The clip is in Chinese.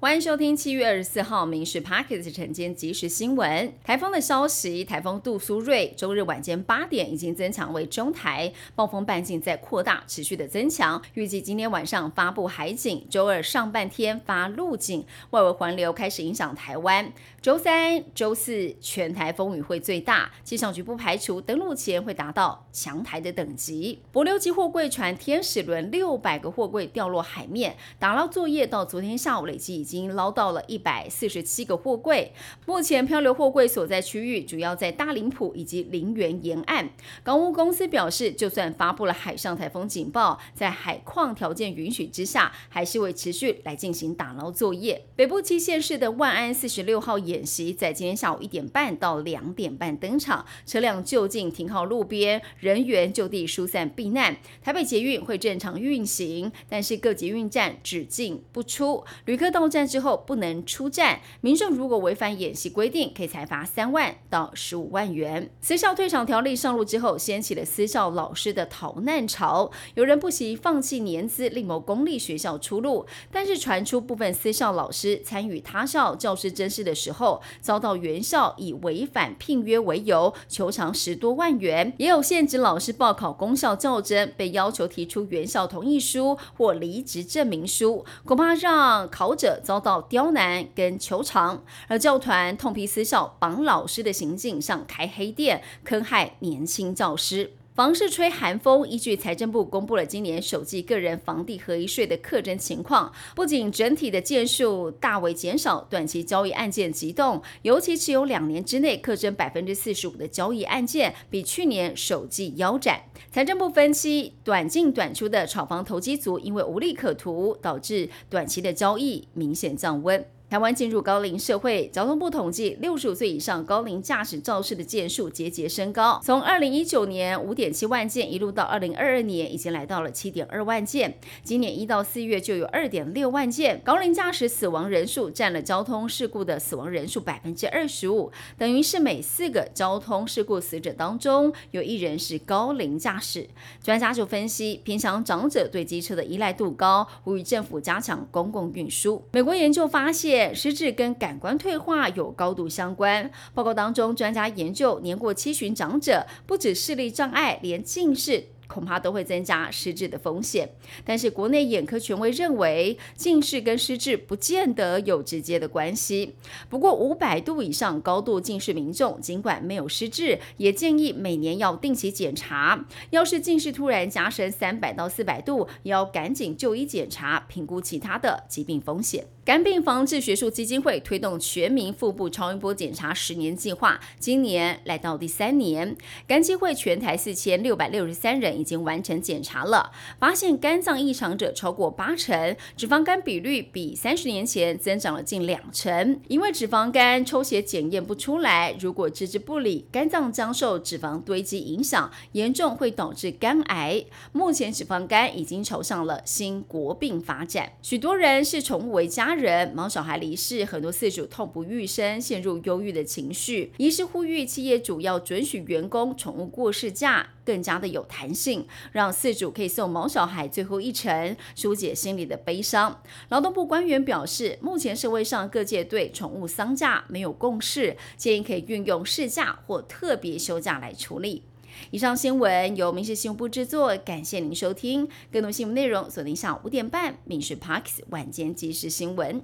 欢迎收听七月二十四号《民事 Pockets》晨间即时新闻。台风的消息，台风杜苏芮周日晚间八点已经增强为中台，暴风半径在扩大，持续的增强。预计今天晚上发布海警，周二上半天发陆警，外围环流开始影响台湾。周三、周四全台风雨会最大，气象局不排除登陆前会达到强台的等级。柏流级货柜船天使轮六百个货柜掉落海面，打捞作业到昨天下午累计。已已经捞到了一百四十七个货柜。目前漂流货柜所在区域主要在大林埔以及林园沿岸。港务公司表示，就算发布了海上台风警报，在海况条件允许之下，还是会持续来进行打捞作业。北部七县市的万安四十六号演习在今天下午一点半到两点半登场，车辆就近停靠路边，人员就地疏散避难。台北捷运会正常运行，但是各捷运站只进不出，旅客到站。之后不能出战，民众如果违反演习规定，可以裁罚三万到十五万元。私校退场条例上路之后，掀起了私校老师的逃难潮，有人不惜放弃年资，另谋公立学校出路。但是传出部分私校老师参与他校教师甄试的时候，遭到原校以违反聘约为由求偿十多万元，也有现职老师报考公校较真，被要求提出原校同意书或离职证明书，恐怕让考者。遭到刁难跟求偿，而教团痛批私校绑老师的行径像开黑店，坑害年轻教师。房市吹寒风，依据财政部公布了今年首季个人房地合一税的课征情况，不仅整体的件数大为减少，短期交易案件急动，尤其持有两年之内课征百分之四十五的交易案件，比去年首季腰斩。财政部分析，短进短出的炒房投机族因为无利可图，导致短期的交易明显降温。台湾进入高龄社会，交通部统计，六十五岁以上高龄驾驶肇事的件数节节升高，从二零一九年五点七万件，一路到二零二二年，已经来到了七点二万件。今年一到四月就有二点六万件，高龄驾驶死亡人数占了交通事故的死亡人数百分之二十五，等于是每四个交通事故死者当中有一人是高龄驾驶。专家就分析，平常长者对机车的依赖度高，呼吁政府加强公共运输。美国研究发现。失智跟感官退化有高度相关。报告当中，专家研究年过七旬长者，不止视力障碍，连近视。恐怕都会增加失智的风险，但是国内眼科权威认为，近视跟失智不见得有直接的关系。不过五百度以上高度近视民众，尽管没有失智，也建议每年要定期检查。要是近视突然加深三百到四百度，也要赶紧就医检查，评估其他的疾病风险。肝病防治学术基金会推动全民腹部超音波检查十年计划，今年来到第三年，肝基会全台四千六百六十三人。已经完成检查了，发现肝脏异常者超过八成，脂肪肝比率比三十年前增长了近两成。因为脂肪肝抽血检验不出来，如果置之不理，肝脏将受脂肪堆积影响，严重会导致肝癌。目前脂肪肝已经朝向了新国病发展。许多人视宠物为家人，毛小孩离世，很多饲主痛不欲生，陷入忧郁的情绪。医师呼吁企业主要准许员工宠物过世假。更加的有弹性性，让饲主可以送毛小孩最后一程，疏解心里的悲伤。劳动部官员表示，目前社会上各界对宠物丧假没有共识，建议可以运用事假或特别休假来处理。以上新闻由民事新闻部制作，感谢您收听。更多新闻内容锁定下午五点半《民事 Parks 晚间即时新闻》。